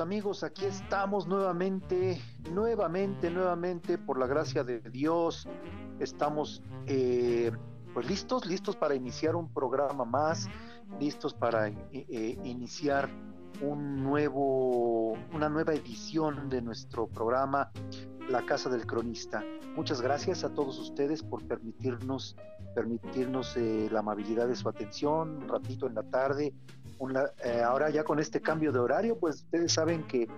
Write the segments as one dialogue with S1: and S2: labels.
S1: Amigos, aquí estamos nuevamente, nuevamente, nuevamente, por la gracia de Dios, estamos eh, pues listos, listos para iniciar un programa más, listos para eh, eh, iniciar un nuevo, una nueva edición de nuestro programa La Casa del Cronista. Muchas gracias a todos ustedes por permitirnos, permitirnos la amabilidad de su atención, un ratito en la tarde, eh, ahora ya con este cambio de horario, pues ustedes saben que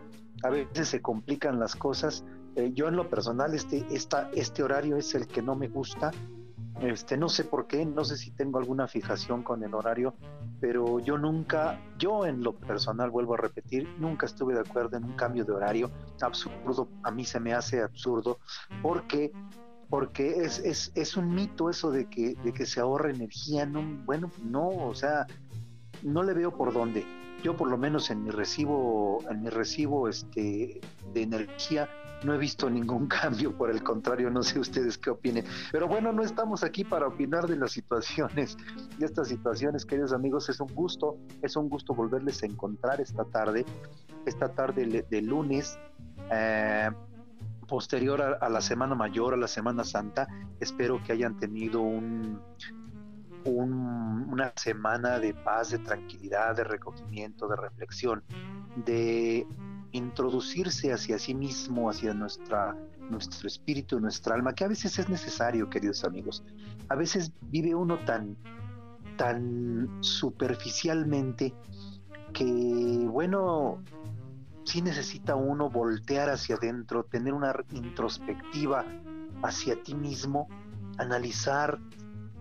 S1: a veces se complican las cosas. Eh, yo en lo personal, este, esta, este horario es el que no me gusta. Este, no sé por qué, no sé si tengo alguna fijación con el horario, pero yo nunca, yo en lo personal vuelvo a repetir, nunca estuve de acuerdo en un cambio de horario. Absurdo, a mí se me hace absurdo, porque porque es, es, es un mito eso de que, de que se ahorra energía, no, bueno, no, o sea, no le veo por dónde. Yo por lo menos en mi recibo, en mi recibo este, de energía no he visto ningún cambio, por el contrario, no sé ustedes qué opinen. Pero bueno, no estamos aquí para opinar de las situaciones, de estas situaciones, queridos amigos, es un gusto, es un gusto volverles a encontrar esta tarde, esta tarde de lunes. Eh, posterior a, la Semana Mayor, a la Semana Santa, espero que hayan tenido un, una semana de paz, de tranquilidad, de recogimiento, de reflexión, de introducirse hacia sí mismo, hacia nuestra, nuestro espíritu, nuestra alma, que a veces es necesario, queridos amigos. A veces vive uno tan, tan superficialmente que, bueno, sí necesita uno voltear hacia adentro, tener una introspectiva hacia ti mismo, analizar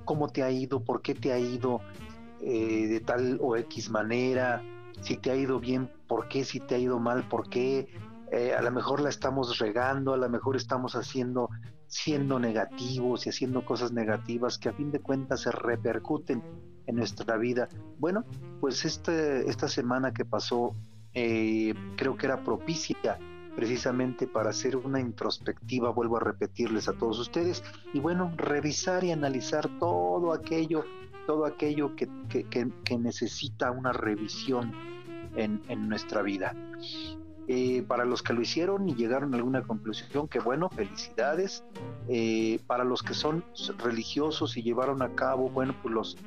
S1: cómo te ha ido, por qué te ha ido eh, de tal o X manera, si te ha ido bien, por qué, si te ha ido mal, por qué, eh, a lo mejor la estamos regando, a lo mejor estamos haciendo, siendo negativos y haciendo cosas negativas que a fin de cuentas se repercuten en nuestra vida. Bueno, pues este, esta semana que pasó eh, creo que era propicia precisamente para hacer una introspectiva, vuelvo a repetirles a todos ustedes, y bueno, revisar y analizar todo aquello, todo aquello que, necesita una revisión en, nuestra vida. Eh, para los que lo hicieron y llegaron a alguna conclusión, que bueno, felicidades. Eh, para los que son religiosos y llevaron a cabo, bueno, pues los,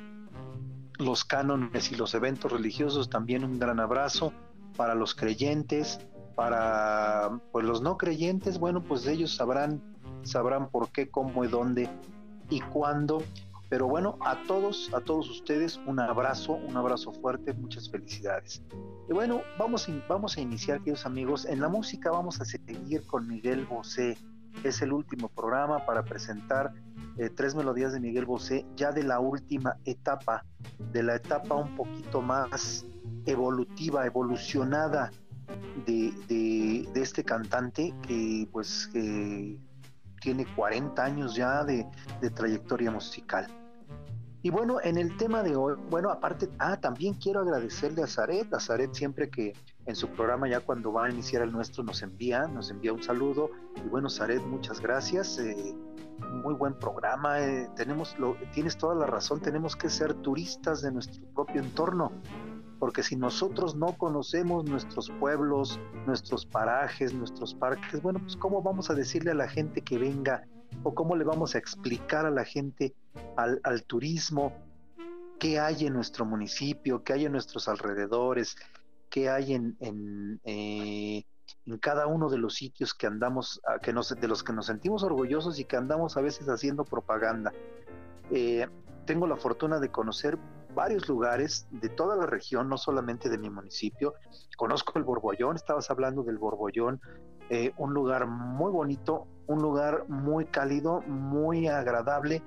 S1: los cánones y los eventos religiosos, también un gran abrazo. Para los creyentes, para pues los no creyentes, bueno, pues ellos sabrán sabrán por qué, cómo y dónde y cuándo. Pero bueno, a todos, a todos ustedes un abrazo, un abrazo fuerte, muchas felicidades. Y bueno, vamos, vamos a iniciar, queridos amigos. En la música vamos a seguir con Miguel Bosé. Es el último programa para presentar eh, tres melodías de Miguel Bosé, ya de la última etapa, de la etapa un poquito más evolutiva, evolucionada de, este cantante que pues tiene 40 años ya de, trayectoria musical. Y bueno, en el tema de hoy, bueno, aparte, ah, también quiero agradecerle a Zaret, a Zaret siempre que en su programa ya cuando va a iniciar el nuestro nos envía, nos envía un saludo. Y bueno, Zaret, muchas gracias. Eh, muy buen programa. Eh, tenemos lo, tienes toda la razón, tenemos que ser turistas de nuestro propio entorno porque si nosotros no conocemos nuestros pueblos, nuestros parajes, nuestros parques, bueno, pues cómo vamos a decirle a la gente que venga o cómo le vamos a explicar a la gente al, turismo qué hay en nuestro municipio, qué hay en nuestros alrededores, qué hay en, eh, cada uno de los sitios que andamos, que nos, de los que nos sentimos orgullosos y que andamos a veces haciendo propaganda. Eh, tengo la fortuna de conocer varios lugares de toda la región, no solamente de mi municipio. Conozco el Borbollón, estabas hablando del Borbollón, eh, un lugar muy bonito, un lugar muy cálido, muy agradable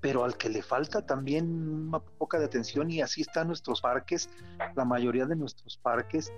S1: pero al que le falta también una poca de atención y así están nuestros parques, la mayoría de nuestros parques,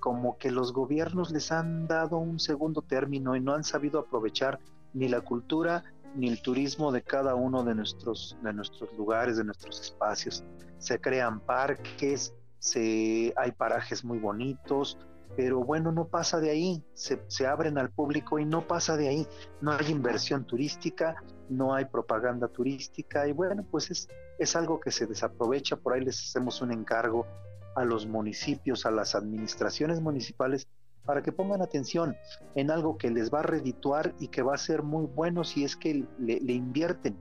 S1: como que los gobiernos les han dado un segundo término y no han sabido aprovechar ni la cultura ni el turismo de cada uno de nuestros, de nuestros lugares, de nuestros espacios. Se crean parques, se, hay parajes muy bonitos, pero bueno, no pasa de ahí, se, se, abren al público y no pasa de ahí, no hay inversión turística, no hay propaganda turística y bueno, pues es, es algo que se desaprovecha, por ahí les hacemos un encargo a los municipios, a las administraciones municipales, para que pongan atención en algo que les va a redituar y que va a ser muy bueno si es que le, invierten.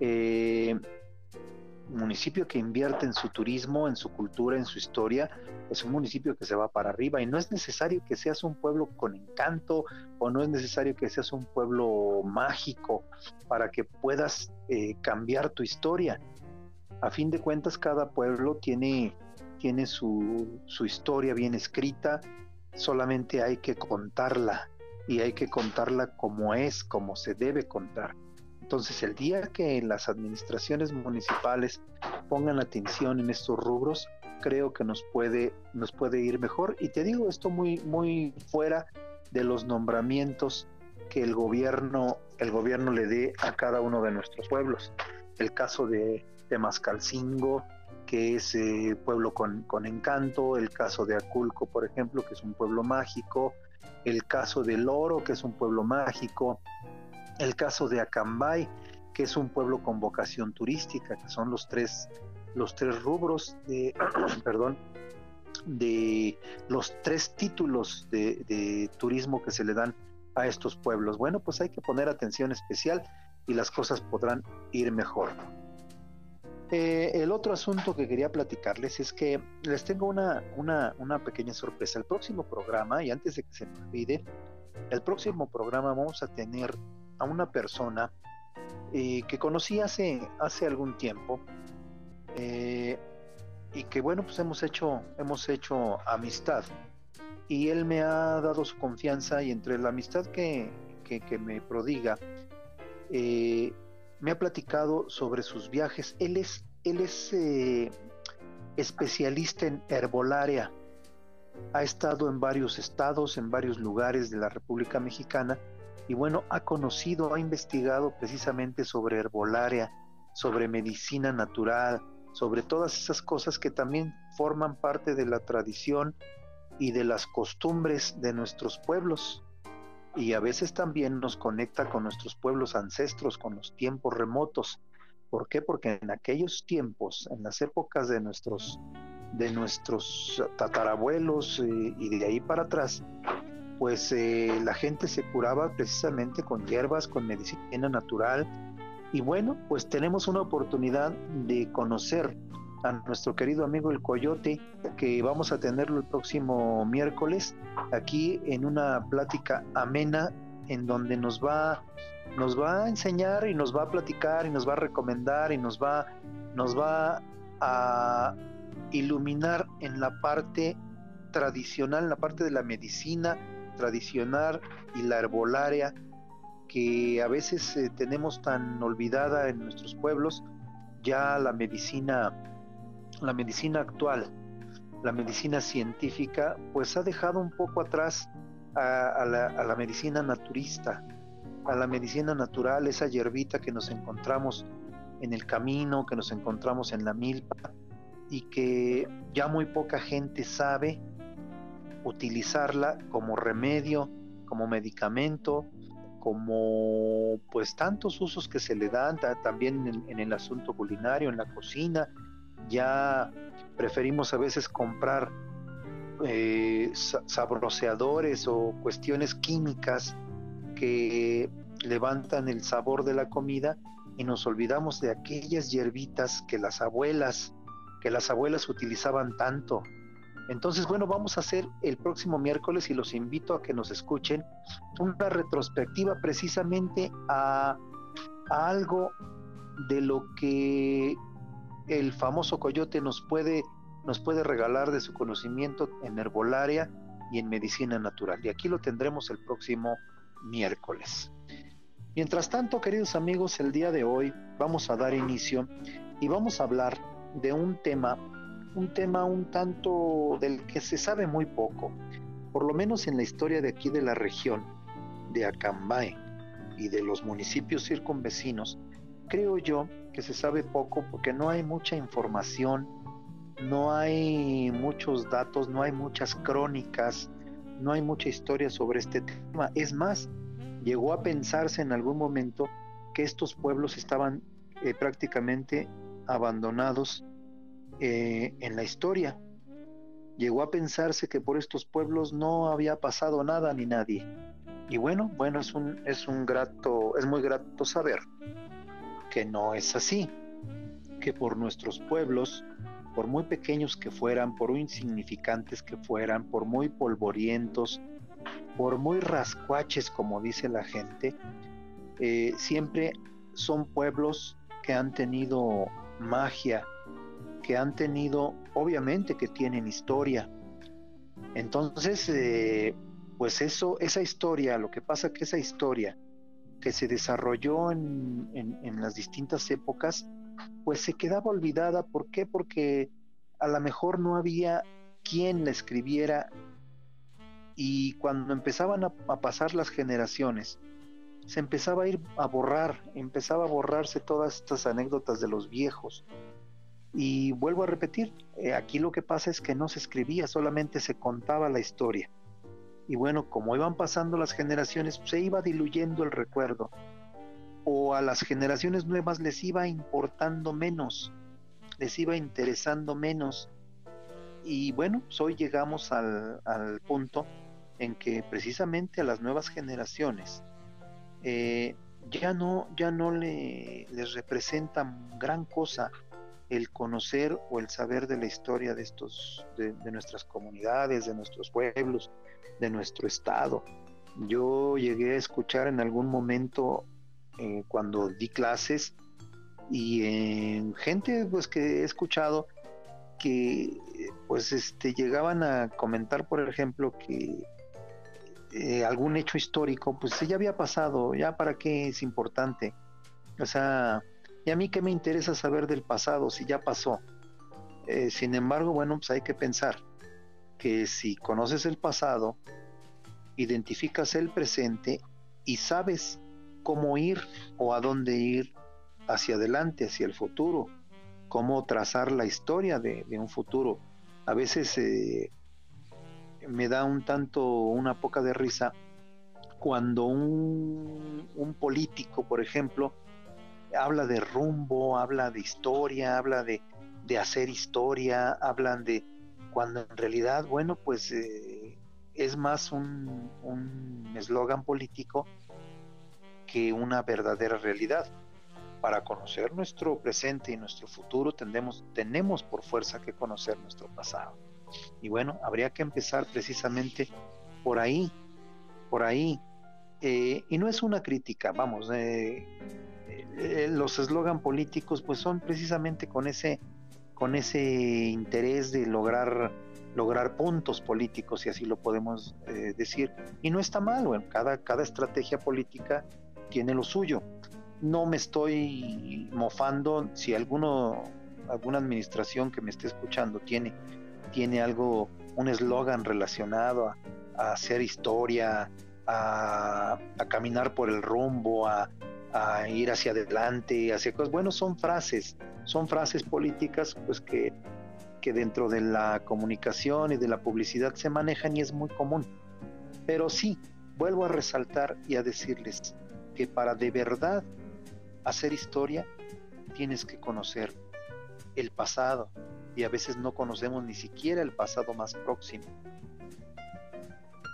S1: Eh, municipio que invierte en su turismo, en su cultura, en su historia, es un municipio que se va para arriba y no es necesario que seas un pueblo con encanto o no es necesario que seas un pueblo mágico para que puedas eh, cambiar tu historia. A fin de cuentas, cada pueblo tiene, tiene su, su historia bien escrita, solamente hay que contarla y hay que contarla como es, como se debe contar. Entonces, el día que las administraciones municipales pongan atención en estos rubros, creo que nos puede, nos puede ir mejor. Y te digo esto muy, muy fuera de los nombramientos que el gobierno, el gobierno le dé a cada uno de nuestros pueblos. El caso de, de Mascalcingo, que es eh, pueblo con, con encanto, el caso de Aculco, por ejemplo, que es un pueblo mágico, el caso de Loro, que es un pueblo mágico, el caso de Acambay, que es un pueblo con vocación turística, que son los tres, los tres rubros de, perdón, de los tres títulos de, turismo que se le dan a estos pueblos. Bueno, pues hay que poner atención especial y las cosas podrán ir mejor. Eh, el otro asunto que quería platicarles es que les tengo una, una, una, pequeña sorpresa. El próximo programa, y antes de que se me olvide, el próximo programa vamos a tener a una persona eh, que conocí hace, hace algún tiempo eh, y que bueno pues hemos hecho hemos hecho amistad y él me ha dado su confianza y entre la amistad que, que, me prodiga me ha platicado sobre sus viajes él es él es especialista en herbolaria ha estado en varios estados en varios lugares de la República Mexicana y bueno, ha conocido, ha investigado precisamente sobre herbolaria, sobre medicina natural, sobre todas esas cosas que también forman parte de la tradición y de las costumbres de nuestros pueblos. Y a veces también nos conecta con nuestros pueblos ancestros, con los tiempos remotos. ¿Por qué? Porque en aquellos tiempos, en las épocas de nuestros, de nuestros tatarabuelos eh, y de ahí para atrás, pues eh, la gente se curaba precisamente con hierbas, con medicina natural. Y bueno, pues tenemos una oportunidad de conocer a nuestro querido amigo el Coyote, que vamos a tenerlo el próximo miércoles aquí en una plática amena en donde nos va nos va a enseñar y nos va a platicar y nos va a recomendar y nos va nos va a iluminar en la parte tradicional, en la parte de la medicina, tradicional y la herbolaria que a veces eh, tenemos tan olvidada en nuestros pueblos, ya la medicina, la medicina actual, la medicina científica, pues ha dejado un poco atrás a, la, medicina naturista, a la medicina natural, esa hierbita que nos encontramos en el camino, que nos encontramos en la milpa y que ya muy poca gente sabe utilizarla como remedio, como medicamento, como pues tantos usos que se le dan también en, el asunto culinario, en la cocina. Ya preferimos a veces comprar eh, sabroseadores o cuestiones químicas que levantan el sabor de la comida y nos olvidamos de aquellas hierbitas que las abuelas, que las abuelas utilizaban tanto. Entonces, bueno, vamos a hacer el próximo miércoles y los invito a que nos escuchen una retrospectiva precisamente a, algo de lo que el famoso coyote nos puede, nos puede regalar de su conocimiento en herbolaria y en medicina natural. Y aquí lo tendremos el próximo miércoles. Mientras tanto, queridos amigos, el día de hoy vamos a dar inicio y vamos a hablar de un tema, un tema un tanto del que se sabe muy poco, por lo menos en la historia de aquí de la región de Acambay y de los municipios circunvecinos, creo yo que se sabe poco porque no hay mucha información, no hay muchos datos, no hay muchas crónicas, no hay mucha historia sobre este tema. Es más, llegó a pensarse en algún momento que estos pueblos estaban eh, prácticamente abandonados eh, en la historia. Llegó a pensarse que por estos pueblos no había pasado nada ni nadie. Y bueno, bueno, es un, es un grato, es muy grato saber que no es así, que por nuestros pueblos, por muy pequeños que fueran, por insignificantes que fueran, por muy polvorientos, por muy rascuaches, como dice la gente, eh, siempre son pueblos que han tenido magia, que han tenido, obviamente que tienen historia. Entonces, eh, pues eso, esa historia, lo que pasa que esa historia que se desarrolló en, en las distintas épocas, pues se quedaba olvidada. ¿Por qué? Porque a lo mejor no había quien la escribiera y cuando empezaban a, pasar las generaciones, se empezaba a ir a borrar, empezaba a borrarse todas estas anécdotas de los viejos. Y vuelvo a repetir, eh, aquí lo que pasa es que no se escribía, solamente se contaba la historia. Y bueno, como iban pasando las generaciones, se iba diluyendo el recuerdo. O a las generaciones nuevas les iba importando menos, les iba interesando menos. Y bueno, pues hoy llegamos al, al punto en que precisamente a las nuevas generaciones eh, ya no, ya no le, les representa gran cosa el conocer o el saber de la historia de estos, de, nuestras comunidades, de nuestros pueblos, de nuestro estado. Yo llegué a escuchar en algún momento eh, cuando di clases y en gente pues que he escuchado que pues este llegaban a comentar por ejemplo que eh, algún hecho histórico, pues ya había pasado, ya para qué es importante. O sea, y a mí qué me interesa saber del pasado si ya pasó. Eh, sin embargo, bueno, pues hay que pensar que si conoces el pasado, identificas el presente y sabes cómo ir o a dónde ir hacia adelante, hacia el futuro, cómo trazar la historia de, un futuro. A veces eh, me da un tanto una poca de risa cuando un, un político, por ejemplo, habla de rumbo, habla de historia, habla de, de hacer historia, hablan de cuando en realidad, bueno, pues eh, es más un eslogan político que una verdadera realidad. Para conocer nuestro presente y nuestro futuro tenemos, tenemos por fuerza que conocer nuestro pasado. Y bueno, habría que empezar precisamente por ahí, por ahí. Eh, y no es una crítica, vamos, eh, eh, los eslogan políticos pues son precisamente con ese, con ese interés de lograr, lograr puntos políticos, si así lo podemos decir. Y no está mal, bueno, cada, cada estrategia política tiene lo suyo. No me estoy mofando si alguno, alguna administración que me esté escuchando tiene tiene algo, un eslogan relacionado a, hacer historia, a, caminar por el rumbo, a, ir hacia adelante, hacia cosas. Bueno, son frases, son frases políticas pues que, que dentro de la comunicación y de la publicidad se manejan y es muy común. Pero sí, vuelvo a resaltar y a decirles que para de verdad hacer historia tienes que conocer el pasado, y a veces no conocemos ni siquiera el pasado más próximo.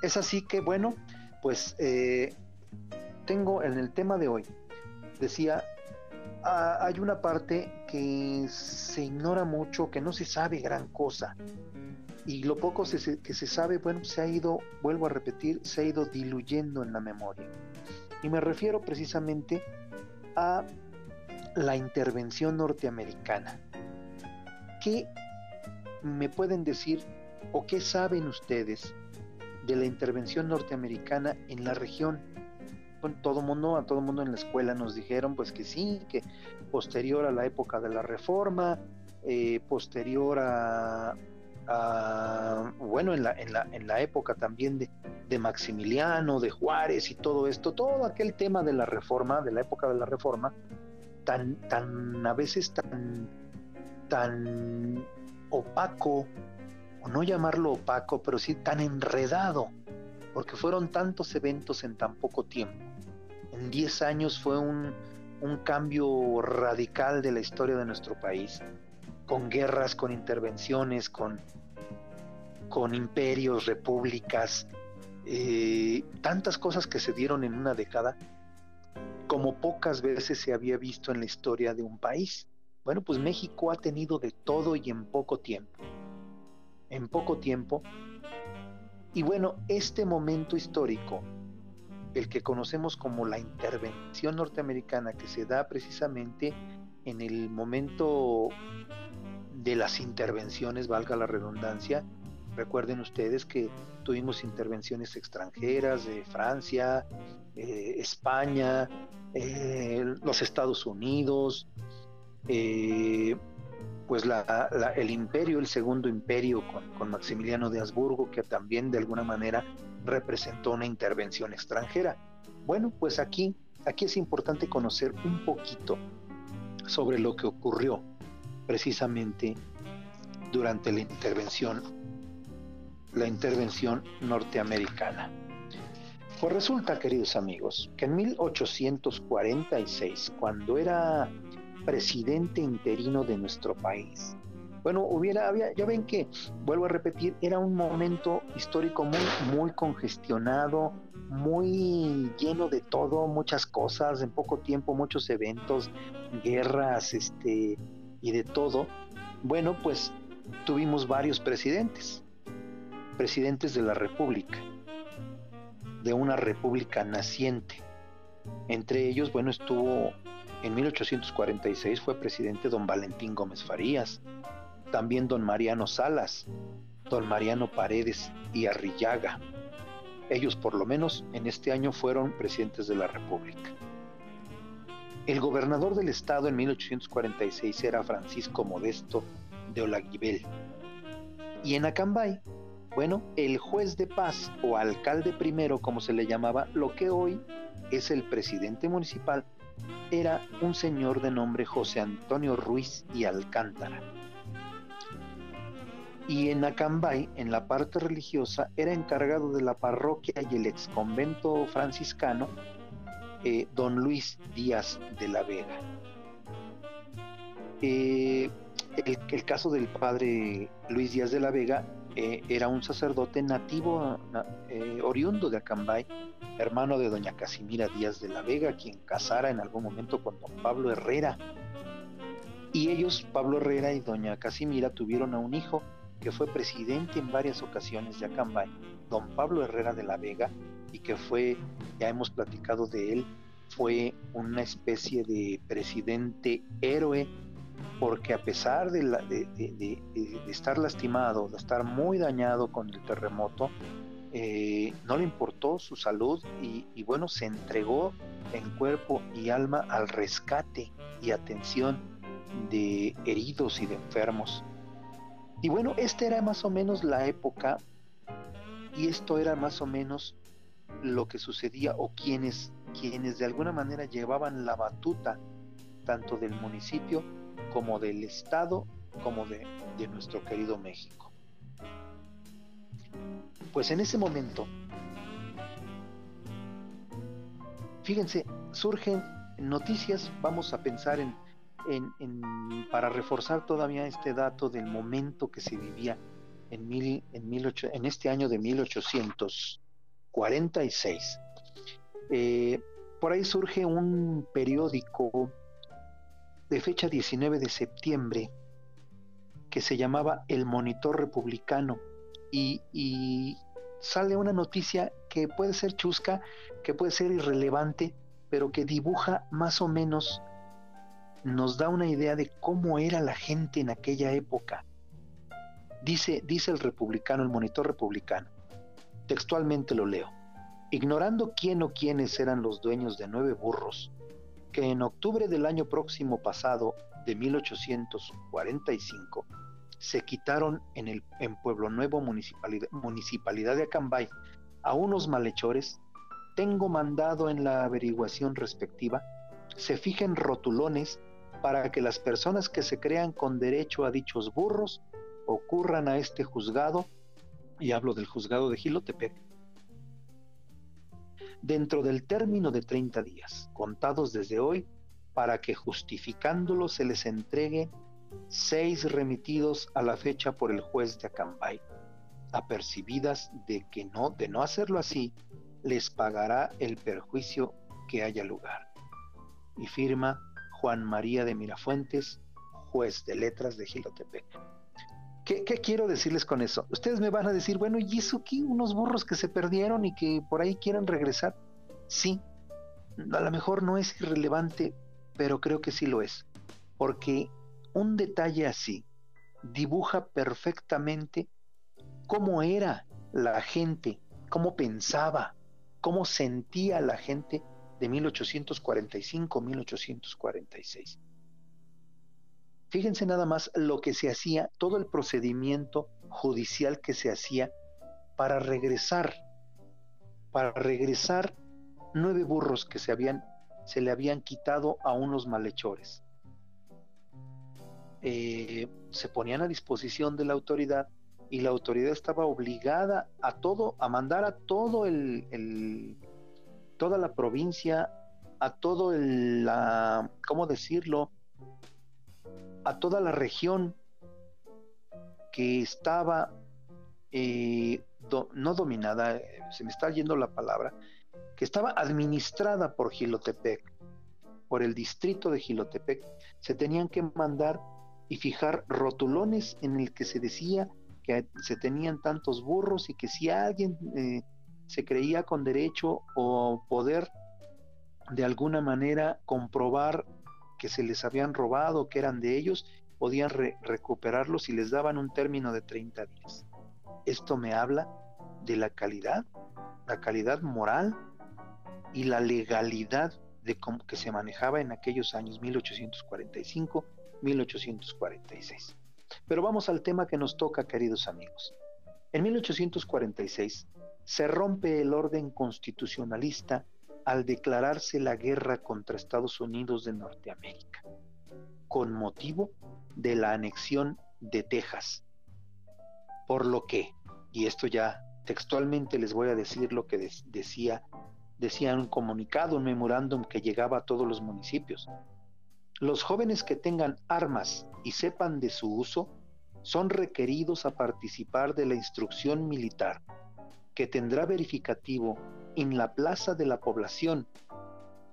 S1: Es así que, bueno, pues eh, tengo en el tema de hoy, decía, ah, hay una parte que se ignora mucho, que no se sabe gran cosa. Y lo poco que se sabe, bueno, se ha ido, vuelvo a repetir, se ha ido diluyendo en la memoria. Y me refiero precisamente a la intervención norteamericana. ¿Qué me pueden decir o qué saben ustedes de la intervención norteamericana en la región? Todo mundo, a todo mundo en la escuela nos dijeron pues que sí, que posterior a la época de la reforma, eh, posterior a, bueno, en la, en la, en la época también de, de, Maximiliano, de Juárez y todo esto, todo aquel tema de la reforma, de la época de la reforma, tan, tan, a veces tan, tan opaco, o no llamarlo opaco, pero sí tan enredado, porque fueron tantos eventos en tan poco tiempo. En 10 años fue un, un cambio radical de la historia de nuestro país con guerras, con intervenciones, con, con imperios, repúblicas, eh, tantas cosas que se dieron en una década como pocas veces se había visto en la historia de un país. Bueno, pues México ha tenido de todo y en poco tiempo. En poco tiempo. Y bueno, este momento histórico, el que conocemos como la intervención norteamericana que se da precisamente en el momento de las intervenciones, valga la redundancia. Recuerden ustedes que tuvimos intervenciones extranjeras de Francia, eh, España, eh, los Estados Unidos, eh, pues el imperio, el segundo imperio con, con, Maximiliano de Habsburgo, que también de alguna manera representó una intervención extranjera. Bueno, pues aquí, aquí es importante conocer un poquito sobre lo que ocurrió precisamente durante la intervención, la intervención norteamericana. Pues resulta, queridos amigos, que en 1846, cuando era presidente interino de nuestro país, bueno, hubiera, había, ya ven que, vuelvo a repetir, era un momento histórico muy, muy congestionado, muy lleno de todo, muchas cosas, en poco tiempo, muchos eventos, guerras, este, y de todo, bueno, pues tuvimos varios presidentes, presidentes de la República, de una república naciente. Entre ellos, bueno, estuvo en 1846 fue presidente don Valentín Gómez Farías, también don Mariano Salas, don Mariano Paredes y Arrillaga. Ellos por lo menos en este año fueron presidentes de la República. El gobernador del estado en 1846 era Francisco Modesto de Olaguibel. Y en Acambay, bueno, el juez de paz o alcalde primero, como se le llamaba, lo que hoy es el presidente municipal, era un señor de nombre José Antonio Ruiz y Alcántara. Y en Acambay, en la parte religiosa, era encargado de la parroquia y el exconvento franciscano eh, don Luis Díaz de la Vega. Eh, el, caso del padre Luis Díaz de la Vega eh, era un sacerdote nativo, oriundo de Acambay, hermano de doña Casimira Díaz de la Vega, quien casara en algún momento con don Pablo Herrera. Y ellos, Pablo Herrera y doña Casimira, tuvieron a un hijo que fue presidente en varias ocasiones de Acambay, don Pablo Herrera de la Vega, y que fue, ya hemos platicado de él, fue una especie de presidente héroe, porque a pesar de, de, estar lastimado, de estar muy dañado con el terremoto, eh, no le importó su salud y, y, bueno, se entregó en cuerpo y alma al rescate y atención de heridos y de enfermos. Y bueno, esta era más o menos la época y esto era más o menos lo que sucedía o quienes, quienes de alguna manera llevaban la batuta tanto del municipio como del estado como de, nuestro querido México. Pues en ese momento, fíjense, surgen noticias, vamos a pensar en, en, en, para reforzar todavía este dato del momento que se vivía en, mil, en, mil ocho, en este año de 1800, 46. Eh, por ahí surge un periódico de fecha 19 de septiembre que se llamaba El Monitor Republicano y, y sale una noticia que puede ser chusca, que puede ser irrelevante, pero que dibuja más o menos, nos da una idea de cómo era la gente en aquella época. Dice, dice el republicano, el monitor republicano, Textualmente lo leo. ignorando quién o quiénes eran los dueños de nueve burros, que en octubre del año próximo pasado, de 1845, se quitaron en, el, en Pueblo Nuevo, municipalidad, municipalidad de Acambay, a unos malhechores, tengo mandado en la averiguación respectiva, se fijen rotulones para que las personas que se crean con derecho a dichos burros ocurran a este juzgado, y hablo del juzgado de Gilotepec, dentro del término de 30 días, contados desde hoy, para que justificándolo se les entregue seis remitidos a la fecha por el juez de Acambay, apercibidas de que no, de no hacerlo así, les pagará el perjuicio que haya lugar. Y firma Juan María de Mirafuentes, juez de letras de Gilotepec. ¿Qué, quiero decirles con eso? Ustedes me van a decir, bueno, ¿y eso qué? ¿Unos burros que se perdieron y que por ahí quieren regresar? Sí, a lo mejor no es irrelevante, pero creo que sí lo es. Porque un detalle así dibuja perfectamente cómo era la gente, cómo pensaba, cómo sentía la gente de 1845-1846. Fíjense nada más lo que se hacía, todo el procedimiento judicial que se hacía para regresar, para regresar nueve burros que se habían se le habían quitado a unos malhechores. Eh, se ponían a disposición de la autoridad y la autoridad estaba obligada a todo, a mandar a todo el toda la provincia, a todo el, la, ¿cómo decirlo? A toda la región que estaba eh, no dominada, se me está yendo la palabra, que estaba administrada por Gilotepec, por el distrito de Gilotepec, se tenían que mandar y fijar rotulones en el que se decía que se tenían tantos burros y que si alguien eh, se creía con derecho o poder de alguna manera comprobar que se les habían robado, que eran de ellos, podían recuperarlos y les daban un término de 30 días. Esto me habla de la calidad, la calidad moral y la legalidad de cómo que se manejaba en aquellos años 1845, 1846. Pero vamos al tema que nos toca, queridos amigos. En 1846, se rompe el orden constitucionalista al declararse la guerra contra Estados Unidos de Norteamérica, con motivo de la anexión de Texas. Por lo que, y esto ya textualmente les voy a decir lo que decía, decía un comunicado, un memorándum que llegaba a todos los municipios. Los jóvenes que tengan armas y sepan de su uso son requeridos a participar de la instrucción militar que tendrá verificativo en la plaza de la población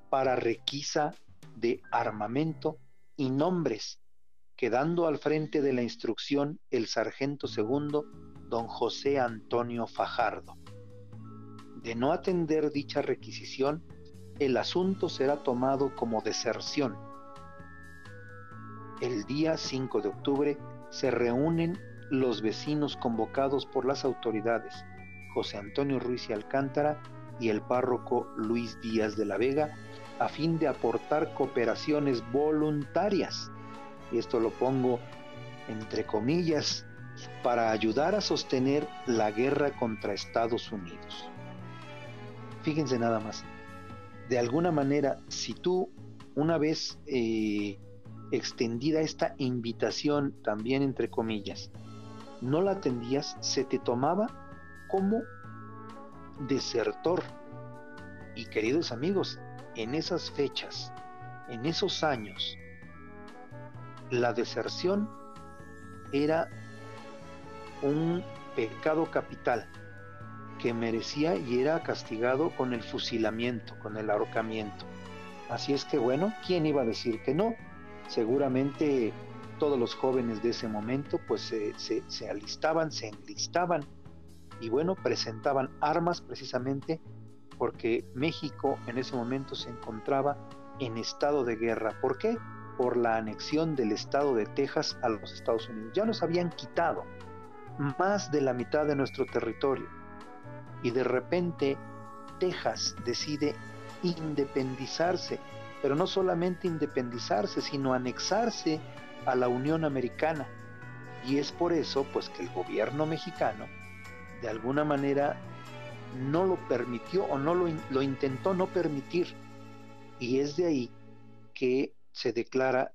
S1: para requisa de armamento y nombres, quedando al frente de la instrucción el sargento segundo, don José Antonio Fajardo. De no atender dicha requisición, el asunto será tomado como deserción. El día 5 de octubre se reúnen los vecinos convocados por las autoridades José Antonio Ruiz y Alcántara y el párroco Luis Díaz de la Vega a fin de aportar cooperaciones voluntarias, y esto lo pongo entre comillas, para ayudar a sostener la guerra contra Estados Unidos. Fíjense nada más, de alguna manera, si tú una vez eh, extendida esta invitación, también entre comillas, no la atendías, se te tomaba como desertor. Y queridos amigos, en esas fechas, en esos años, la deserción era un pecado capital que merecía y era castigado con el fusilamiento, con el ahorcamiento. Así es que bueno, ¿quién iba a decir que no? Seguramente todos los jóvenes de ese momento pues se, se alistaban, se enlistaban y bueno, presentaban armas precisamente porque México en ese momento se encontraba en estado de guerra. ¿Por qué? Por la anexión del estado de Texas a los Estados Unidos. Ya nos habían quitado más de la mitad de nuestro territorio y de repente Texas decide independizarse, pero no solamente independizarse, sino anexarse a la Unión Americana. Y es por eso pues que el gobierno mexicano de alguna manera no lo permitió o no lo, lo intentó no permitir. Y es de ahí que se declara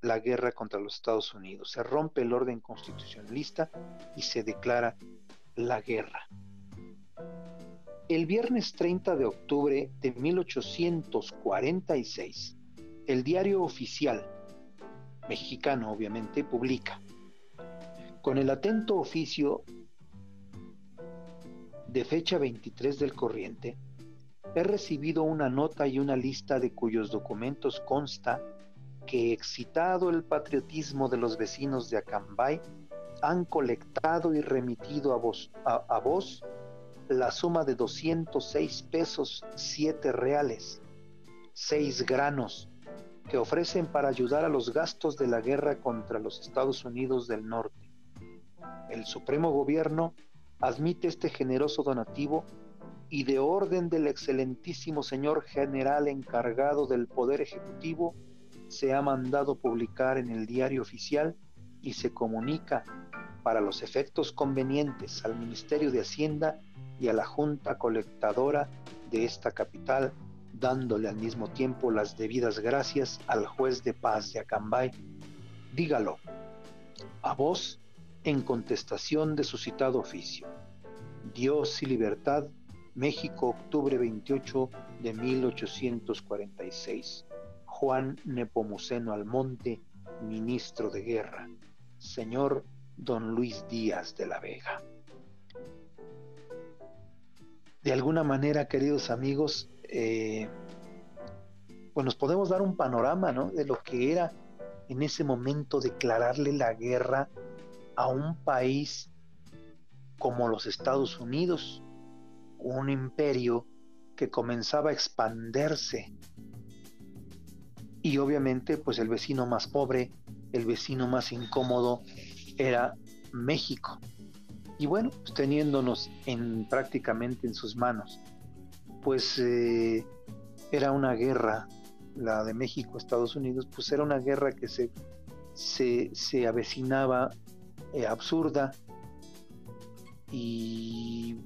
S1: la guerra contra los Estados Unidos. Se rompe el orden constitucionalista y se declara la guerra. El viernes 30 de octubre de 1846, el diario oficial, mexicano obviamente, publica, con el atento oficio de fecha 23 del corriente, he recibido una nota y una lista de cuyos documentos consta que, excitado el patriotismo de los vecinos de Acambay, han colectado y remitido a vos, la suma de 206 pesos 7 reales, 6 granos, que ofrecen para ayudar a los gastos de la guerra contra los Estados Unidos del Norte. El Supremo Gobierno admite este generoso donativo y de orden del excelentísimo señor general encargado del Poder Ejecutivo, se ha mandado publicar en el diario oficial y se comunica para los efectos convenientes al Ministerio de Hacienda y a la Junta Colectadora de esta capital, dándole al mismo tiempo las debidas gracias al juez de paz de Acambay. Dígalo, a vos, en contestación de su citado oficio. Dios y libertad, México, octubre 28 de 1846. Juan Nepomuceno Almonte, ministro de Guerra. Señor don Luis Díaz de la Vega. De alguna manera, queridos amigos, eh, pues nos podemos dar un panorama de lo que era en ese momento declararle la guerra a un país como los Estados Unidos, un imperio que comenzaba a expandirse y obviamente pues el vecino más pobre, el vecino más incómodo era México. Y bueno, pues, teniéndonos en prácticamente en sus manos, pues eh, era una guerra, la de México, Estados Unidos, pues era una guerra que se, se, avecinaba eh, absurda y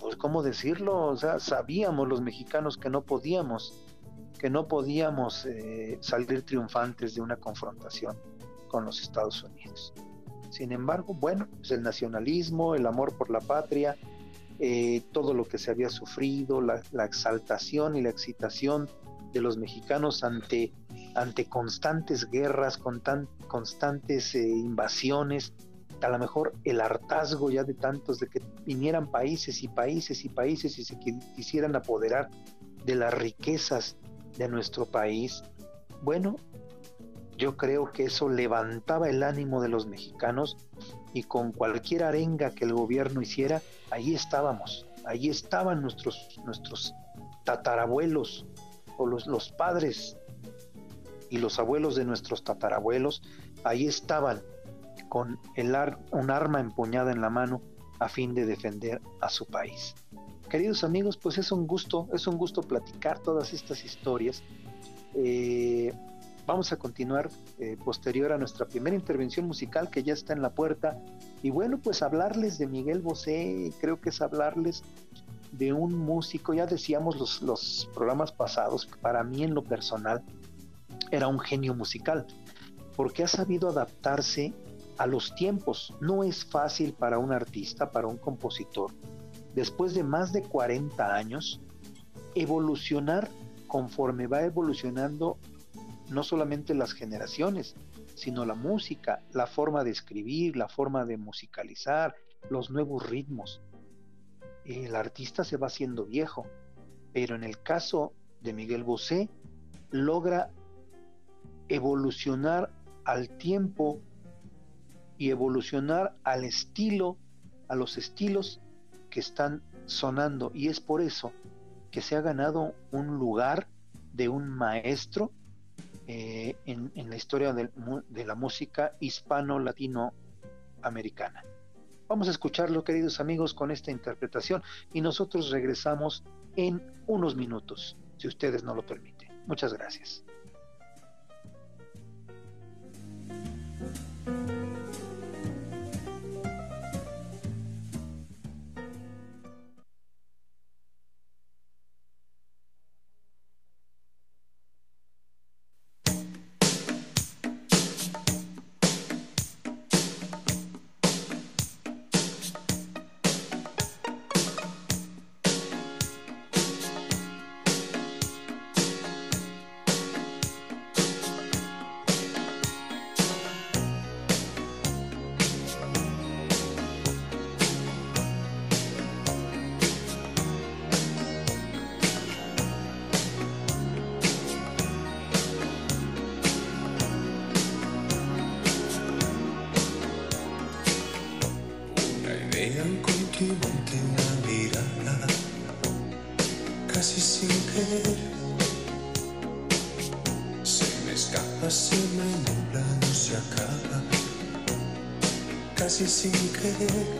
S1: pues cómo decirlo, sabíamos los mexicanos que no podíamos, que no podíamos eh, salir triunfantes de una confrontación con los Estados Unidos. Sin embargo, bueno, pues el nacionalismo, el amor por la patria, eh, todo lo que se había sufrido, la, exaltación y la excitación de los mexicanos ante, ante constantes guerras, con constantes eh, invasiones, a lo mejor el hartazgo ya de tantos de que vinieran países y países y países y se quisieran apoderar de las riquezas de nuestro país. Bueno, yo creo que eso levantaba el ánimo de los mexicanos y con cualquier arenga que el gobierno hiciera, ahí estábamos, ahí estaban nuestros, nuestros tatarabuelos o los, los padres y los abuelos de nuestros tatarabuelos, ahí estaban con el un arma empuñada en la mano a fin de defender a su país. Queridos amigos, pues es un gusto, es un gusto platicar todas estas historias. Eh, Vamos a continuar eh, posterior a nuestra primera intervención musical que ya está en la puerta. Y bueno, pues hablarles de Miguel Bosé, creo que es hablarles de un músico, ya decíamos los, los programas pasados, para mí en lo personal era un genio musical, porque ha sabido adaptarse a los tiempos. No es fácil para un artista, para un compositor, después de más de 40 años, evolucionar conforme va evolucionando no solamente las generaciones, sino la música, la forma de escribir, la forma de musicalizar, los nuevos ritmos. El artista se va haciendo viejo, pero en el caso de Miguel Bosé, logra evolucionar al tiempo y evolucionar al estilo, a los estilos que están sonando. Y es por eso que se ha ganado un lugar de un maestro eh, en, la historia de, la música hispano-latinoamericana. Vamos a escucharlo, queridos amigos, con esta interpretación y nosotros regresamos en unos minutos, si ustedes no lo permiten. Muchas gracias.
S2: Sin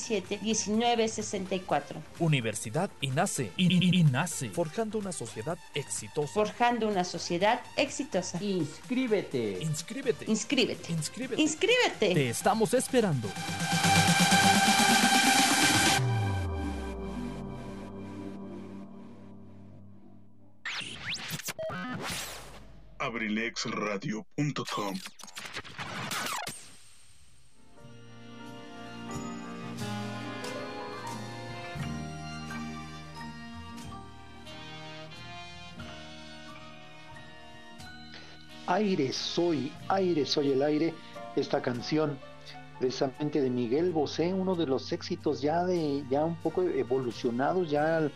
S3: 1964.
S4: Universidad INACE. INACE. Forjando una sociedad exitosa.
S3: Forjando una sociedad exitosa.
S5: Inscríbete.
S4: Inscríbete.
S3: Inscríbete.
S4: Inscríbete.
S3: Inscríbete.
S4: Te estamos esperando.
S6: abrilexradio.com
S1: Aire soy, aire soy el aire, esta canción precisamente de Miguel Bosé, uno de los éxitos ya de ya un poco evolucionados ya al,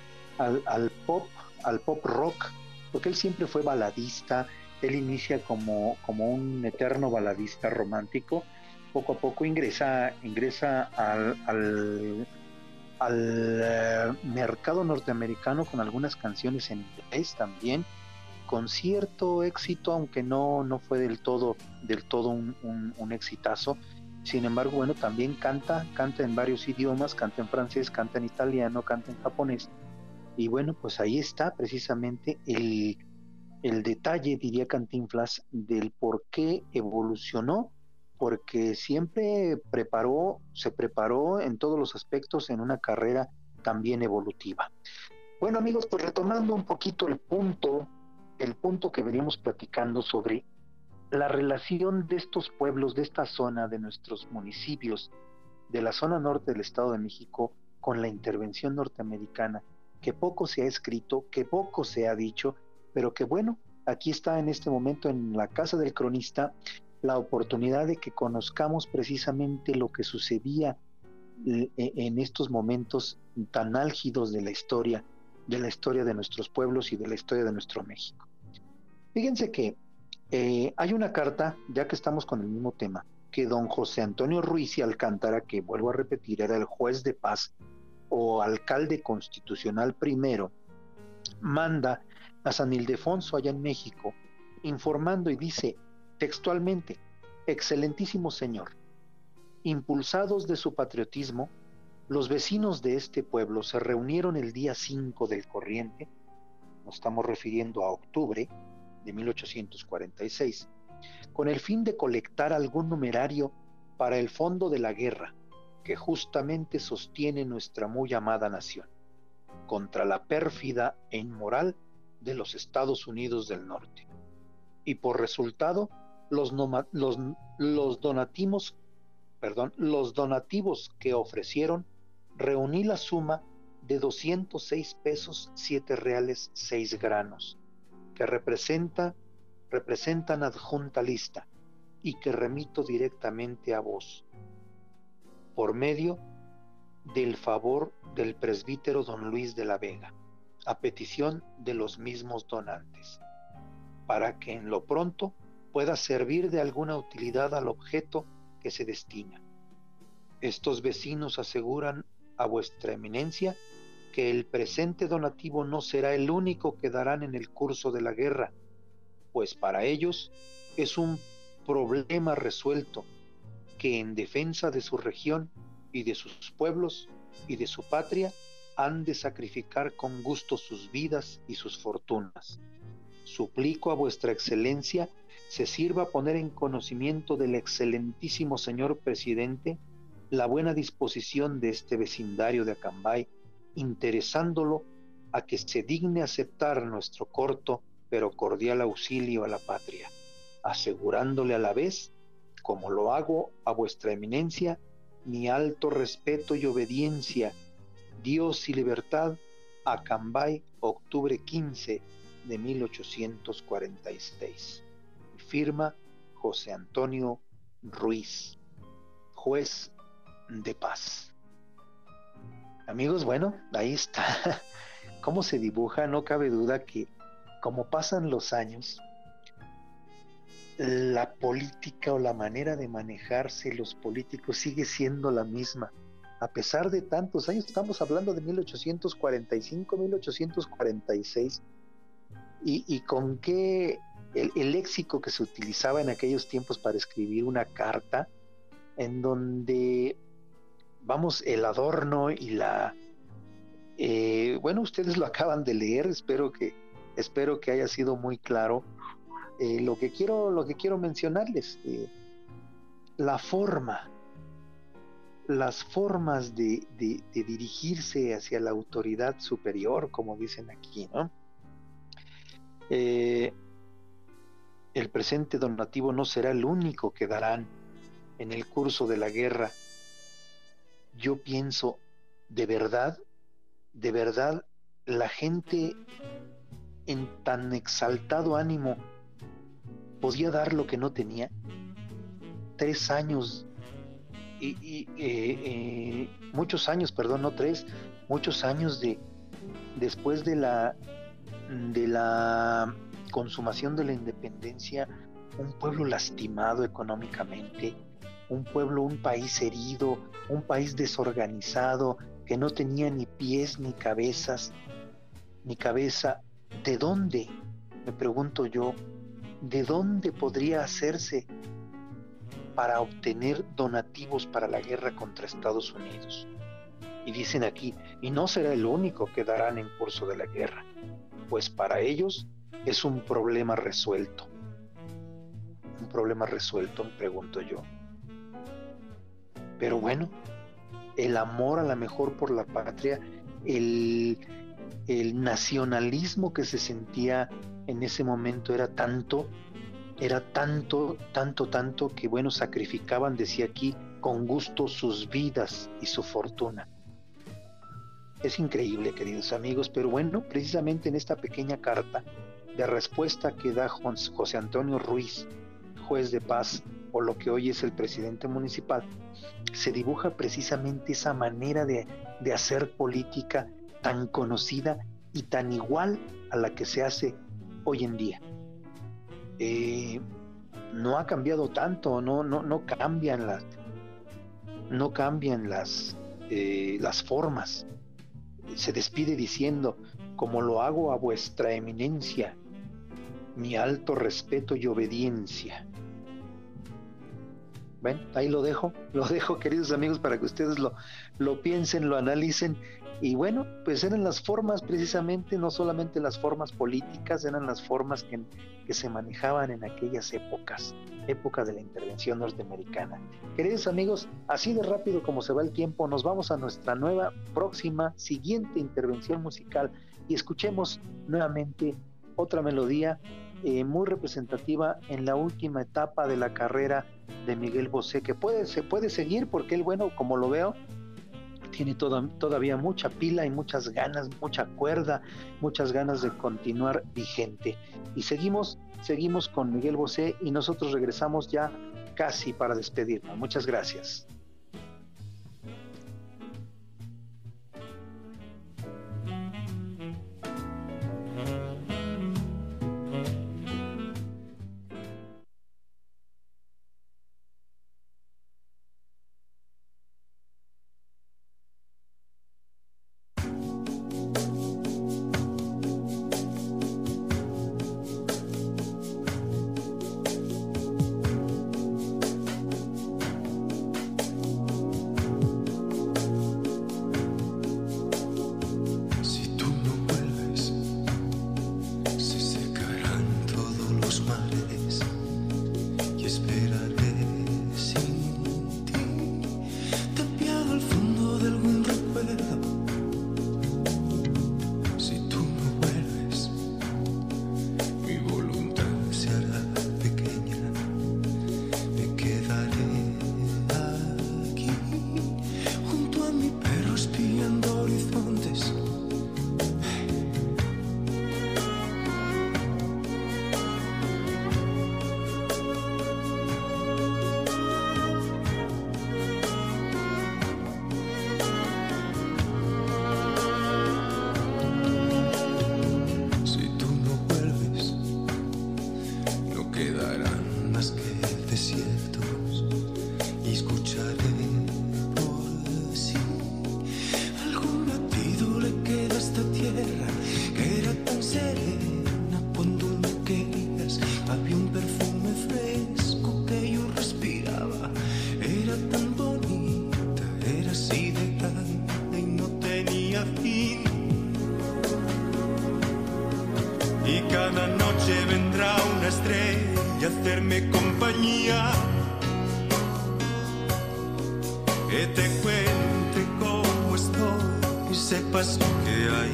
S1: al- pop, al pop rock, porque él siempre fue baladista, él inicia como, como un eterno baladista romántico, poco a poco ingresa, ingresa al, al, al, eh, mercado norteamericano con algunas canciones en inglés también, con cierto éxito, aunque no, no fue del todo, del todo un, un- exitazo. Sin embargo, bueno, también canta, canta en varios idiomas, canta en francés, canta en italiano, canta en japonés. Y bueno, pues ahí está precisamente el, el detalle, diría Cantinflas, del por qué evolucionó, porque siempre preparó, se preparó en todos los aspectos en una carrera también evolutiva. Bueno amigos, pues retomando un poquito el punto, el punto que veníamos platicando sobre la relación de estos pueblos, de esta zona, de nuestros municipios, de la zona norte del Estado de México, con la intervención norteamericana, que poco se ha escrito, que poco se ha dicho, pero que bueno, aquí está en este momento en la casa del cronista la oportunidad de que conozcamos precisamente lo que sucedía eh, en estos momentos tan álgidos de la historia, de la historia de nuestros pueblos y de la historia de nuestro México. Fíjense que eh, hay una carta, ya que estamos con el mismo tema, que don José Antonio Ruiz y Alcántara, que vuelvo a repetir, era el juez de paz o alcalde constitucional primero, manda a San Ildefonso allá en México, informando y dice textualmente, excelentísimo señor, impulsados de su patriotismo, los vecinos de este pueblo se reunieron el día 5 del corriente, nos estamos refiriendo a octubre de 1846, con el fin de colectar algún numerario para el fondo de la guerra que justamente sostiene nuestra muy amada nación, contra la pérfida e inmoral de los Estados Unidos del Norte. Y por resultado, los, los, perdón, los donativos que ofrecieron, reuní la suma de 206 pesos 7 reales 6 granos, que representa, representan adjunta lista y que remito directamente a vos, por medio del favor del presbítero don Luis de la Vega, a petición de los mismos donantes, para que en lo pronto pueda servir de alguna utilidad al objeto que se destina. Estos vecinos aseguran a vuestra eminencia que el presente donativo no será el único que darán en el curso de la guerra, pues para ellos es un problema resuelto que en defensa de su región y de sus pueblos y de su patria han de sacrificar con gusto sus vidas y sus fortunas. Suplico a vuestra excelencia se sirva poner en conocimiento del excelentísimo señor presidente la buena disposición de este vecindario de Acambay, interesándolo a que se digne aceptar nuestro corto pero cordial auxilio a la patria, asegurándole a la vez, como lo hago a vuestra eminencia, mi alto respeto y obediencia, Dios y libertad, Acambay, octubre 15 de 1846. Firma José Antonio Ruiz, juez de paz. Amigos, bueno, ahí está. ¿Cómo se dibuja? No cabe duda que como pasan los años, la política o la manera de manejarse los políticos sigue siendo la misma. A pesar de tantos años, estamos hablando de 1845, 1846, y, y con qué el, el, léxico que se utilizaba en aquellos tiempos para escribir una carta, en donde, vamos, el adorno y la... Eh, bueno, ustedes lo acaban de leer, espero que, espero que haya sido muy claro. Eh, lo que quiero lo que quiero mencionarles eh, la forma las formas de, dirigirse hacia la autoridad superior como dicen aquí no el presente donativo no será el único que darán en el curso de la guerra yo pienso de verdad de verdad la gente en tan exaltado ánimo podía dar lo que no tenía. Tres años, y, eh, eh, muchos años, perdón, no tres, muchos años de después de la de la consumación de la independencia, un pueblo lastimado económicamente, un pueblo, un país herido, un país desorganizado, que no tenía ni pies ni cabezas, ni cabeza. ¿De dónde, me pregunto yo, de dónde podría hacerse para obtener donativos para la guerra contra Estados Unidos? Y dicen aquí, y no será el único que darán en curso de la guerra, pues para ellos es un problema resuelto. Un problema resuelto, me pregunto yo. Pero bueno, el amor a la mejor por la patria, el, el nacionalismo que se sentía en ese momento era tanto, era tanto, tanto, tanto que bueno, sacrificaban, decía aquí, con gusto sus vidas y su fortuna. Es increíble, queridos amigos, pero bueno, precisamente en esta pequeña carta de respuesta que da José Antonio Ruiz, juez de paz, o lo que hoy es el presidente municipal, se dibuja precisamente esa manera de, de hacer política tan conocida y tan igual a la que se hace hoy en día. Eh, no ha cambiado tanto, no, no, no cambian las, no cambian las, eh, las formas. Se despide diciendo, como lo hago a vuestra eminencia, mi alto respeto y obediencia. Ahí lo dejo, lo dejo queridos amigos para que ustedes lo, lo piensen, lo analicen y bueno, pues eran las formas precisamente, no solamente las formas políticas, eran las formas que, que se manejaban en aquellas épocas, época de la intervención norteamericana. Queridos amigos, así de rápido como se va el tiempo, nos vamos a nuestra nueva, próxima, siguiente intervención musical y escuchemos nuevamente otra melodía eh, muy representativa en la última etapa de la carrera de Miguel Bosé, que puede, se puede seguir porque él, bueno, como lo veo, tiene toda, todavía mucha pila y muchas ganas, mucha cuerda, muchas ganas de continuar vigente. Y seguimos, seguimos con Miguel Bosé y nosotros regresamos ya casi para despedirnos. Muchas gracias.
S2: Que te cuente cómo estoy y sepas lo que hay.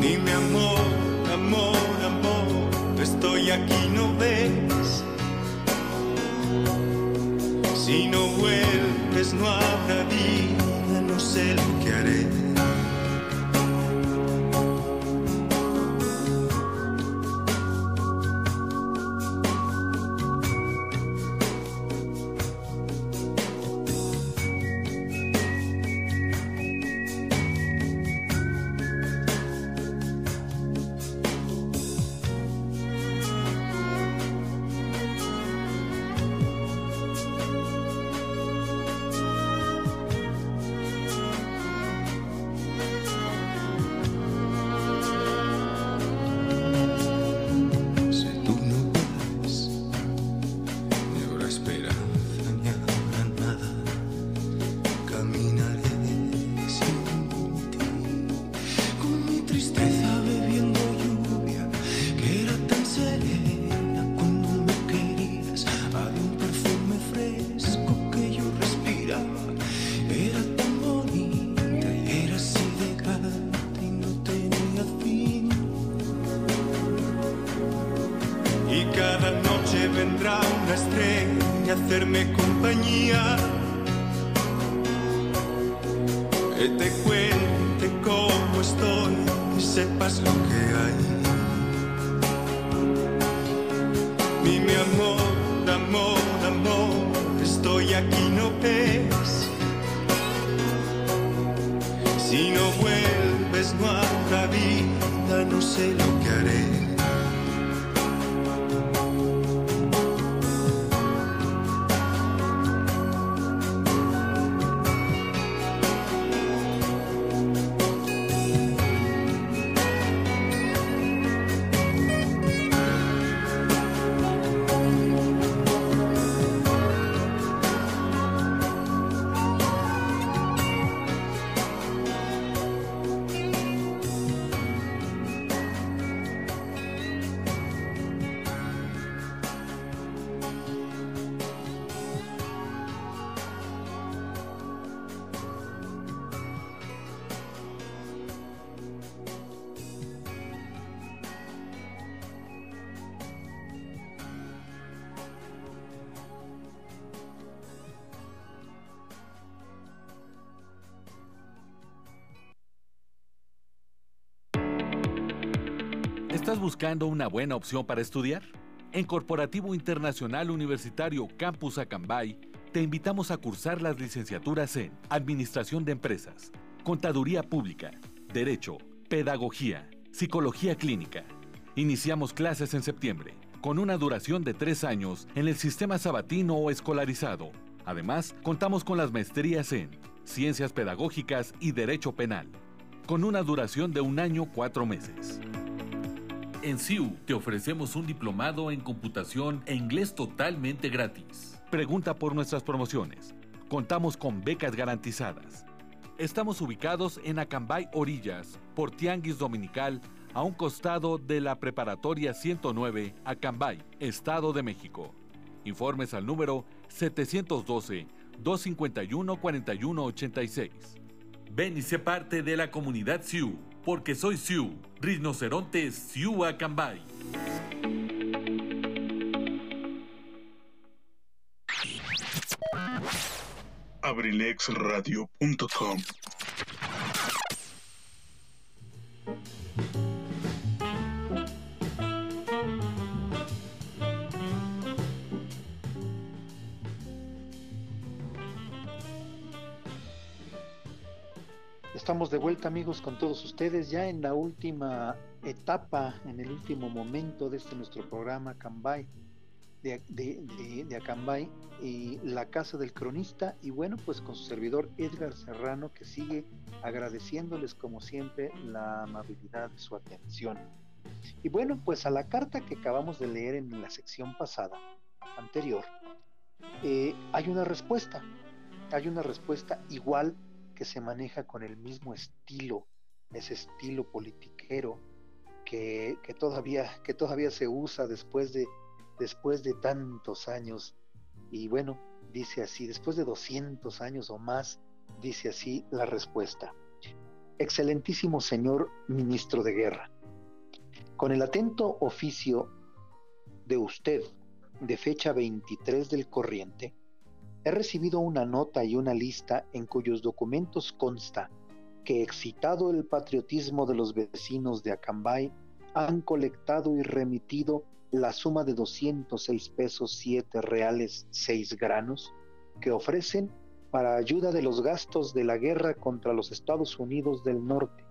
S2: Dime amor, amor, amor, estoy aquí, no ves. Si no vuelves no habrá vida, no sé lo que haré. No sé lo que haré.
S7: Una buena opción para estudiar? En Corporativo Internacional Universitario Campus Acambay, te invitamos a cursar las licenciaturas en Administración de Empresas, Contaduría Pública, Derecho, Pedagogía, Psicología Clínica. Iniciamos clases en septiembre, con una duración de tres años en el sistema sabatino o escolarizado. Además, contamos con las maestrías en Ciencias Pedagógicas y Derecho Penal, con una duración de un año cuatro meses. En CIU te ofrecemos un diplomado en computación e inglés totalmente gratis. Pregunta por nuestras promociones. Contamos con becas garantizadas. Estamos ubicados en Acambay Orillas, por Tianguis Dominical, a un costado de la Preparatoria 109, Acambay, Estado de México. Informes al número 712-251-4186. Ven y sé parte de la comunidad CIU, porque soy CIU, Rinoceronte CIU Acambay.
S6: abrilexradio.com
S1: vuelta amigos con todos ustedes ya en la última etapa, en el último momento de este nuestro programa Acambay, de, de, de, de Acambay y la casa del cronista y bueno pues con su servidor Edgar Serrano que sigue agradeciéndoles como siempre la amabilidad de su atención. Y bueno pues a la carta que acabamos de leer en la sección pasada, anterior, eh, hay una respuesta, hay una respuesta igual que se maneja con el mismo estilo, ese estilo politiquero que, que, todavía, que todavía se usa después de, después de tantos años. Y bueno, dice así, después de 200 años o más, dice así la respuesta. Excelentísimo señor ministro de Guerra, con el atento oficio de usted de fecha 23 del corriente, he recibido una nota y una lista en cuyos documentos consta que excitado el patriotismo de los vecinos de Acambay, han colectado y remitido la suma de 206 pesos 7 reales 6 granos que ofrecen para ayuda de los gastos de la guerra contra los Estados Unidos del Norte.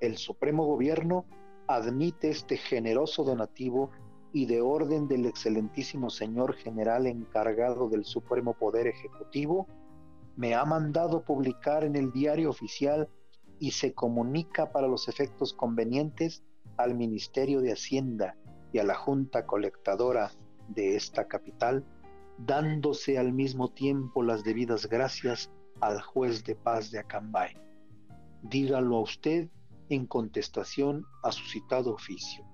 S1: El Supremo Gobierno admite este generoso donativo y de orden del excelentísimo señor general encargado del Supremo Poder Ejecutivo, me ha mandado publicar en el diario oficial y se comunica para los efectos convenientes al Ministerio de Hacienda y a la Junta Colectadora de esta capital, dándose al mismo tiempo las debidas gracias al juez de paz de Acambay. Dígalo a usted en contestación a su citado oficio.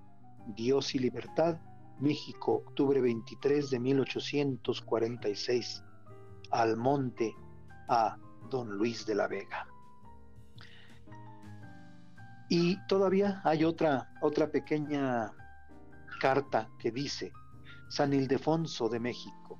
S1: Dios y libertad, México, octubre 23 de 1846. Al monte a don Luis de la Vega. Y todavía hay otra, otra pequeña carta que dice, San Ildefonso de México,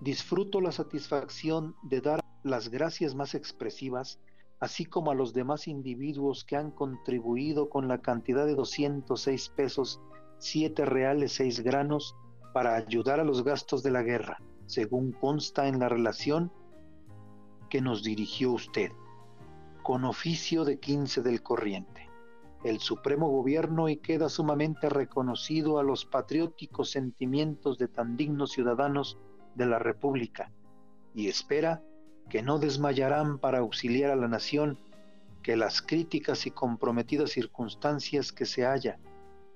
S1: disfruto la satisfacción de dar las gracias más expresivas, así como a los demás individuos que han contribuido con la cantidad de 206 pesos, 7 reales 6 granos, para ayudar a los gastos de la guerra, según consta en la relación que nos dirigió usted, con oficio de 15 del corriente. El Supremo Gobierno y queda sumamente reconocido a los patrióticos sentimientos de tan dignos ciudadanos de la República y espera que no desmayarán para auxiliar a la nación que las críticas y comprometidas circunstancias que se halla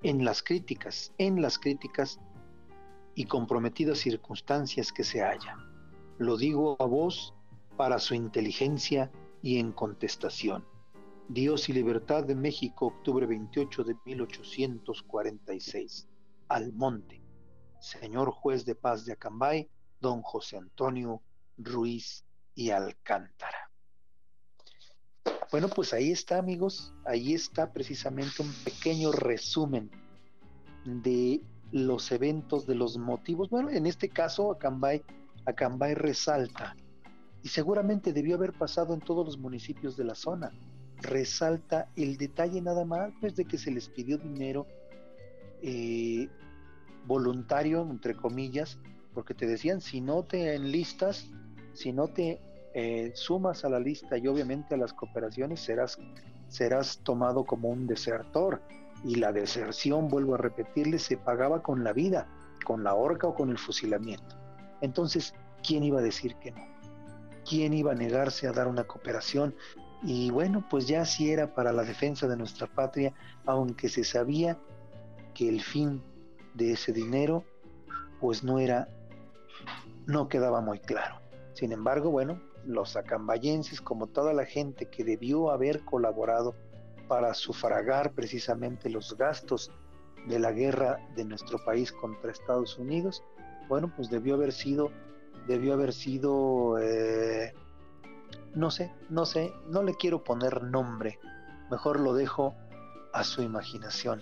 S1: en las críticas, en las críticas y comprometidas circunstancias que se halla. Lo digo a vos para su inteligencia y en contestación. Dios y Libertad de México, octubre 28 de 1846. Almonte. Señor juez de paz de Acambay, don José Antonio Ruiz y Alcántara. Bueno, pues ahí está, amigos, ahí está precisamente un pequeño resumen de los eventos, de los motivos. Bueno, en este caso, Acambay, Acambay resalta y seguramente debió haber pasado en todos los municipios de la zona. Resalta el detalle nada más pues, de que se les pidió dinero eh, voluntario, entre comillas, porque te decían, si no te enlistas, si no te eh, sumas a la lista y obviamente a las cooperaciones, serás, serás tomado como un desertor. Y la deserción, vuelvo a repetirle, se pagaba con la vida, con la horca o con el fusilamiento. Entonces, ¿quién iba a decir que no? ¿quién iba a negarse a dar una cooperación? Y bueno, pues ya sí era para la defensa de nuestra patria, aunque se sabía que el fin de ese dinero pues no era, no quedaba muy claro. Sin embargo, bueno, los acambayenses, como toda la gente que debió haber colaborado para sufragar precisamente los gastos de la guerra de nuestro país contra Estados Unidos, bueno, pues debió haber sido debió haber sido, eh, no sé, no sé, no le quiero poner nombre, mejor lo dejo a su imaginación.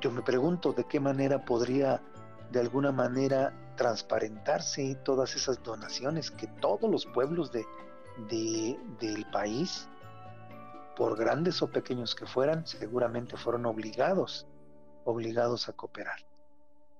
S1: yo me pregunto de qué manera podría de alguna manera transparentarse todas esas donaciones que todos los pueblos de, del país, por grandes o pequeños que fueran, seguramente fueron obligados, obligados a cooperar.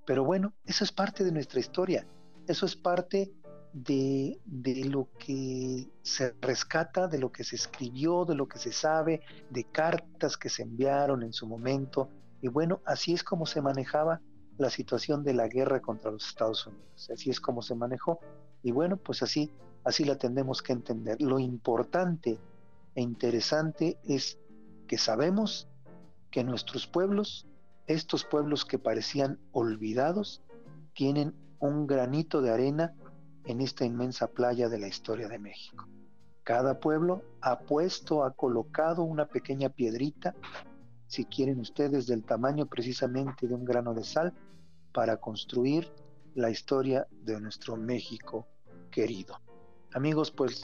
S1: Pero bueno, eso es parte de nuestra historia, eso es parte de, lo que se rescata, de lo que se escribió, de lo que se sabe, de cartas que se enviaron en su momento. Y bueno, así es como se manejaba la situación de la guerra contra los Estados Unidos. Así es como se manejó. Y bueno, pues así, así la tenemos que entender. Lo importante e interesante es que sabemos que nuestros pueblos,
S2: estos pueblos que parecían olvidados, tienen un granito de arena en esta inmensa playa de la historia de México. Cada pueblo ha puesto, ha colocado una pequeña piedrita si quieren ustedes, del tamaño precisamente de un grano de sal para construir la historia de nuestro México querido. Amigos, pues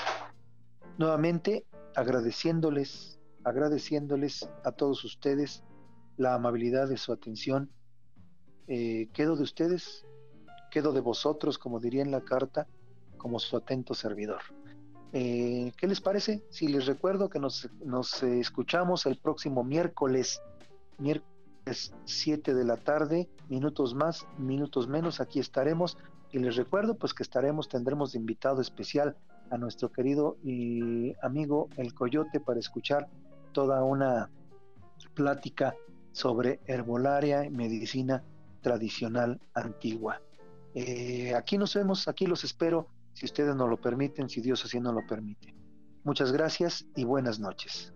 S2: nuevamente agradeciéndoles, agradeciéndoles a todos ustedes la amabilidad de su atención. Eh, quedo de ustedes, quedo de vosotros, como diría en la carta, como su atento servidor. Eh, ¿Qué les parece? Si les recuerdo que nos, escuchamos el próximo miércoles, miércoles 7 de la tarde, minutos más, minutos menos, aquí estaremos. Y les recuerdo pues que estaremos, tendremos invitado especial a nuestro querido y amigo El Coyote para escuchar toda una plática sobre herbolaria y medicina tradicional antigua. Eh, aquí nos vemos, aquí los espero si ustedes no lo permiten, si Dios así no lo permite. Muchas gracias y buenas noches.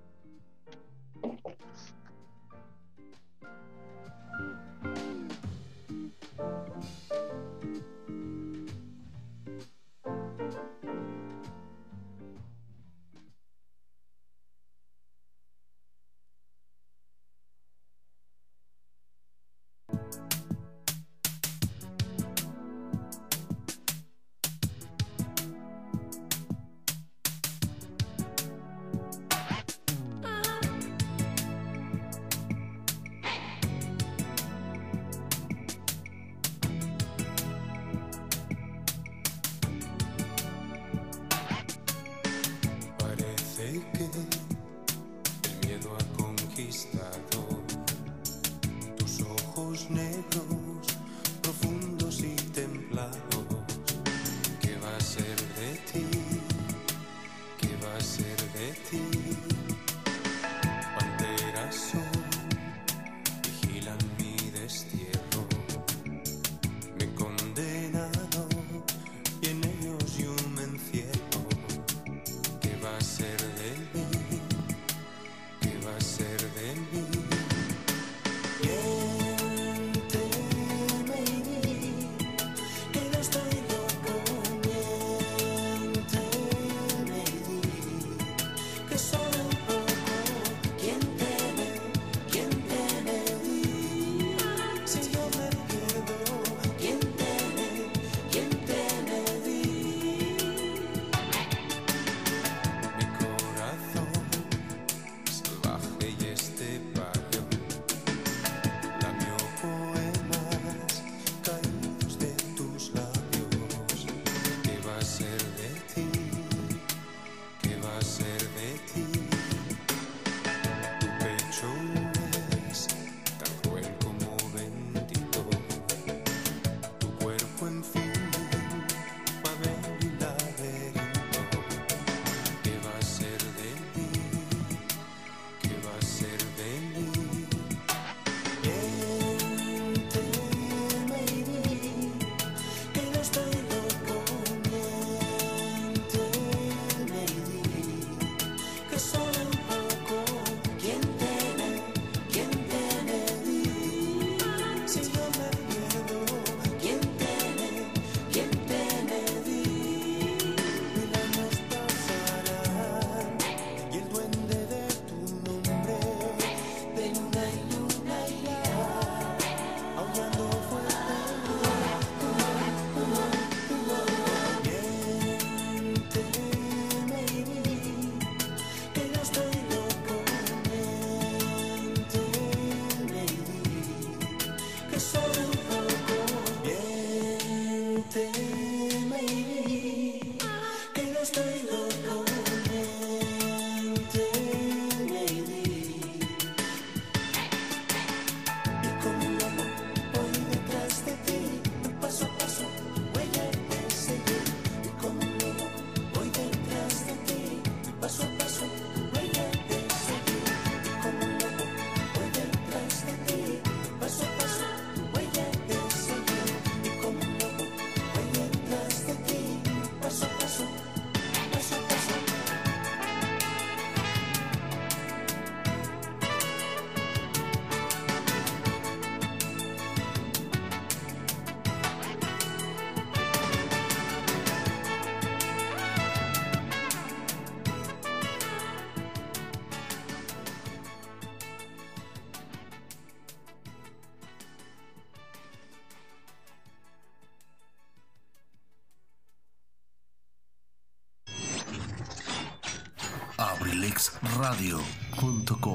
S8: mixradio.com.